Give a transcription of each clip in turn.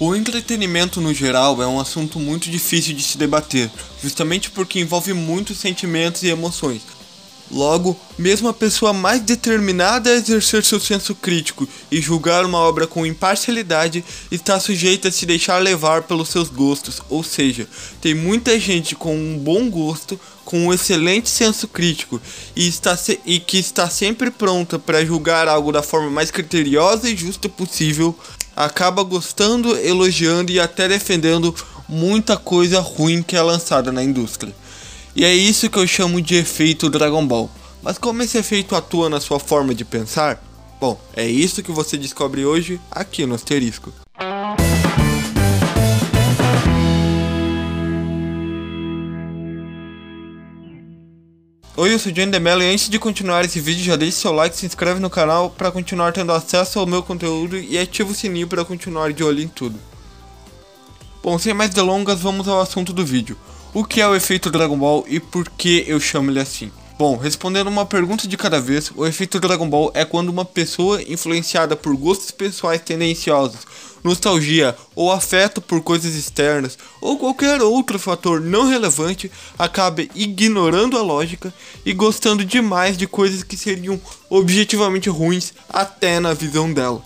O entretenimento no geral é um assunto muito difícil de se debater, justamente porque envolve muitos sentimentos e emoções. Logo, mesmo a pessoa mais determinada a exercer seu senso crítico e julgar uma obra com imparcialidade está sujeita a se deixar levar pelos seus gostos, ou seja, tem muita gente com um bom gosto, com um excelente senso crítico e, está e que está sempre pronta para julgar algo da forma mais criteriosa e justa possível, acaba gostando, elogiando e até defendendo muita coisa ruim que é lançada na indústria. E é isso que eu chamo de efeito Dragon Ball. Mas como esse efeito atua na sua forma de pensar? Bom, é isso que você descobre hoje aqui no Asterisco. Oi, eu sou o John Demelo e antes de continuar esse vídeo já deixe seu like, se inscreve no canal para continuar tendo acesso ao meu conteúdo e ativa o sininho para continuar de olho em tudo. Bom, sem mais delongas, vamos ao assunto do vídeo. O que é o efeito Dragon Ball e por que eu chamo ele assim? Bom, respondendo uma pergunta de cada vez, o efeito Dragon Ball é quando uma pessoa influenciada por gostos pessoais tendenciosos, nostalgia ou afeto por coisas externas ou qualquer outro fator não relevante acaba ignorando a lógica e gostando demais de coisas que seriam objetivamente ruins até na visão dela.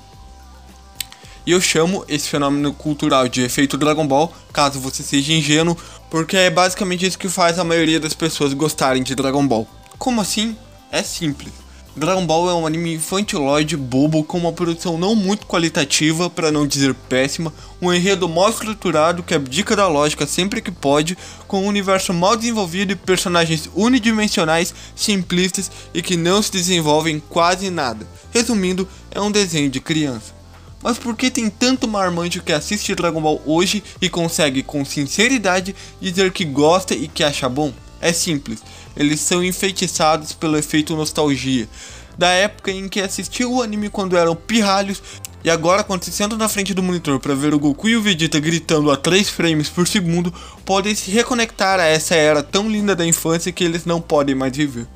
E eu chamo esse fenômeno cultural de efeito Dragon Ball, caso você seja ingênuo, porque é basicamente isso que faz a maioria das pessoas gostarem de Dragon Ball. Como assim? É simples. Dragon Ball é um anime infantiloide bobo com uma produção não muito qualitativa, para não dizer péssima, um enredo mal estruturado que abdica da lógica sempre que pode, com um universo mal desenvolvido e personagens unidimensionais, simplistas e que não se desenvolvem quase nada. Resumindo, é um desenho de criança. Mas por que tem tanto marmanjo que assiste Dragon Ball hoje e consegue com sinceridade dizer que gosta e que acha bom? É simples, eles são enfeitiçados pelo efeito nostalgia. Da época em que assistiu o anime quando eram pirralhos e agora, quando se sentam na frente do monitor para ver o Goku e o Vegeta gritando a 3 frames por segundo, podem se reconectar a essa era tão linda da infância que eles não podem mais viver.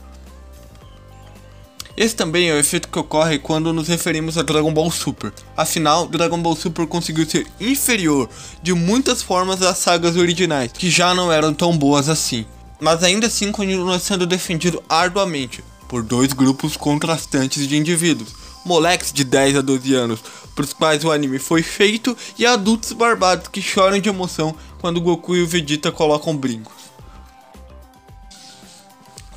Esse também é o efeito que ocorre quando nos referimos a Dragon Ball Super. Afinal, Dragon Ball Super conseguiu ser inferior de muitas formas às sagas originais, que já não eram tão boas assim. Mas ainda assim continua sendo defendido arduamente por dois grupos contrastantes de indivíduos. Moleques de 10 a 12 anos, para os quais o anime foi feito, e adultos barbados que choram de emoção quando Goku e o Vegeta colocam brincos.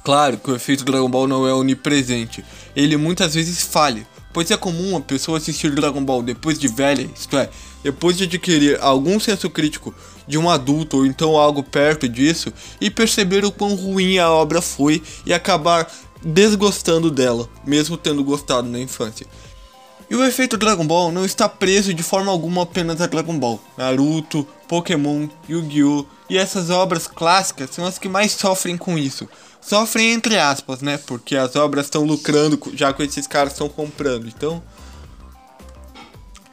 Claro que o efeito Dragon Ball não é onipresente, ele muitas vezes falha, pois é comum a pessoa assistir Dragon Ball depois de velha, isto é, depois de adquirir algum senso crítico de um adulto ou então algo perto disso e perceber o quão ruim a obra foi e acabar desgostando dela, mesmo tendo gostado na infância. E o efeito Dragon Ball não está preso de forma alguma apenas a Dragon Ball. Naruto, Pokémon, Yu-Gi-Oh! e essas obras clássicas são as que mais sofrem com isso. Sofrem entre aspas, né? Porque as obras estão lucrando já que esses caras estão comprando. Então.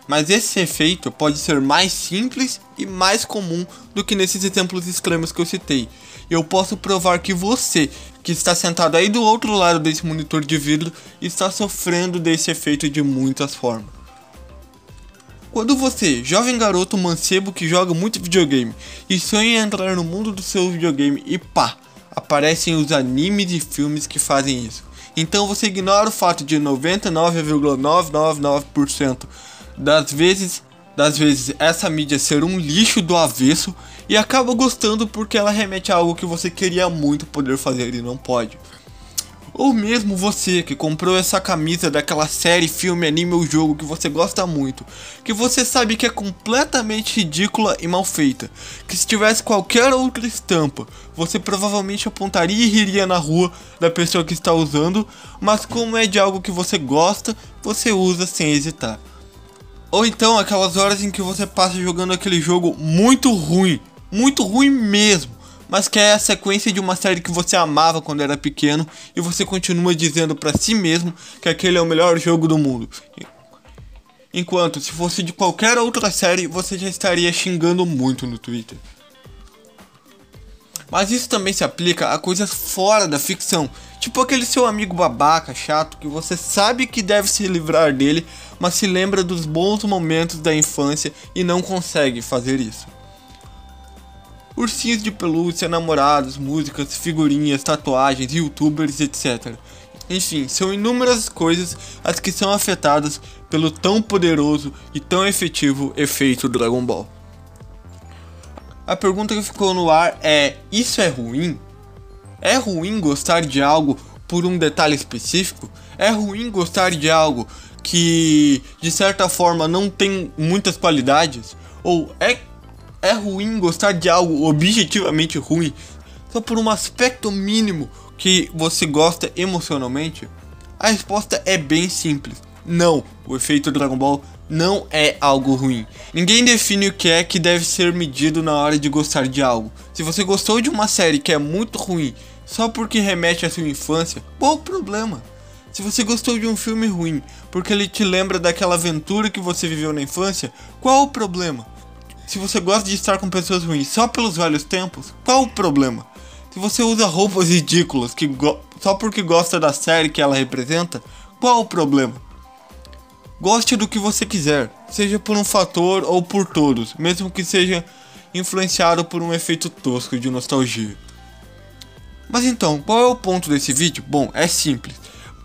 Mas esse efeito pode ser mais simples e mais comum do que nesses exemplos extremos que eu citei. Eu posso provar que você, que está sentado aí do outro lado desse monitor de vidro, está sofrendo desse efeito de muitas formas. Quando você, jovem garoto mancebo que joga muito videogame e sonha em entrar no mundo do seu videogame e pá, aparecem os animes e filmes que fazem isso. Então você ignora o fato de 99,999% das vezes, das vezes essa mídia ser um lixo do avesso e acaba gostando porque ela remete a algo que você queria muito poder fazer e não pode. Ou mesmo você que comprou essa camisa daquela série, filme, anime ou jogo que você gosta muito, que você sabe que é completamente ridícula e mal feita, que se tivesse qualquer outra estampa, você provavelmente apontaria e riria na rua da pessoa que está usando, mas como é de algo que você gosta, você usa sem hesitar. Ou então aquelas horas em que você passa jogando aquele jogo muito ruim, muito ruim mesmo mas que é a sequência de uma série que você amava quando era pequeno e você continua dizendo para si mesmo que aquele é o melhor jogo do mundo. Enquanto se fosse de qualquer outra série, você já estaria xingando muito no Twitter. Mas isso também se aplica a coisas fora da ficção, Tipo aquele seu amigo babaca, chato, que você sabe que deve se livrar dele, mas se lembra dos bons momentos da infância e não consegue fazer isso. Ursinhos de pelúcia, namorados, músicas, figurinhas, tatuagens, youtubers, etc. Enfim, são inúmeras coisas as que são afetadas pelo tão poderoso e tão efetivo efeito Dragon Ball. A pergunta que ficou no ar é: isso é ruim? É ruim gostar de algo por um detalhe específico? É ruim gostar de algo que de certa forma não tem muitas qualidades? Ou é, é ruim gostar de algo objetivamente ruim só por um aspecto mínimo que você gosta emocionalmente? A resposta é bem simples. Não, o efeito Dragon Ball não é algo ruim. Ninguém define o que é que deve ser medido na hora de gostar de algo. Se você gostou de uma série que é muito ruim só porque remete à sua infância, qual o problema? Se você gostou de um filme ruim porque ele te lembra daquela aventura que você viveu na infância, qual o problema? Se você gosta de estar com pessoas ruins só pelos velhos tempos, qual o problema? Se você usa roupas ridículas que só porque gosta da série que ela representa, qual o problema? Goste do que você quiser, seja por um fator ou por todos, mesmo que seja influenciado por um efeito tosco de nostalgia. Mas então, qual é o ponto desse vídeo? Bom, é simples.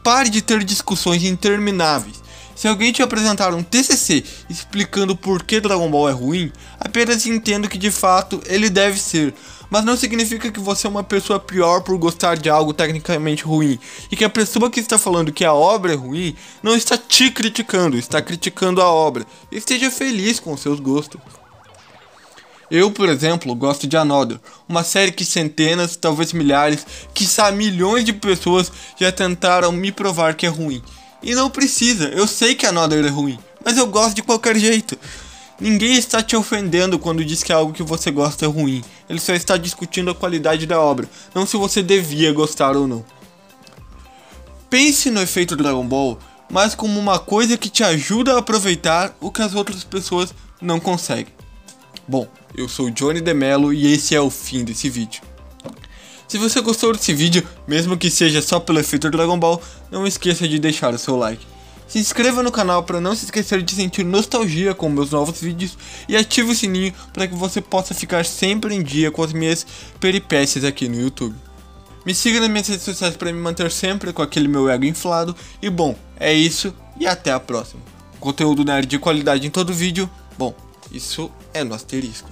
Pare de ter discussões intermináveis. Se alguém te apresentar um TCC explicando por que Dragon Ball é ruim, apenas entenda que de fato ele deve ser, mas não significa que você é uma pessoa pior por gostar de algo tecnicamente ruim. E que a pessoa que está falando que a obra é ruim não está te criticando, está criticando a obra. Esteja feliz com seus gostos. Eu, por exemplo, gosto de Another, uma série que centenas, talvez milhares, quiçá milhões de pessoas já tentaram me provar que é ruim. E não precisa, eu sei que Another é ruim, mas eu gosto de qualquer jeito. Ninguém está te ofendendo quando diz que algo que você gosta é ruim. Ele só está discutindo a qualidade da obra, não se você devia gostar ou não. Pense no efeito Dragon Ball, mas como uma coisa que te ajuda a aproveitar o que as outras pessoas não conseguem. Bom, eu sou Johnny Demelo e esse é o fim desse vídeo. Se você gostou desse vídeo, mesmo que seja só pelo efeito Dragon Ball, não esqueça de deixar o seu like. Se inscreva no canal para não se esquecer de sentir nostalgia com meus novos vídeos e ative o sininho para que você possa ficar sempre em dia com as minhas peripécias aqui no YouTube. Me siga nas minhas redes sociais para me manter sempre com aquele meu ego inflado. E bom, é isso e até a próxima. Conteúdo nerd de qualidade em todo vídeo. Bom, isso é no asterisco.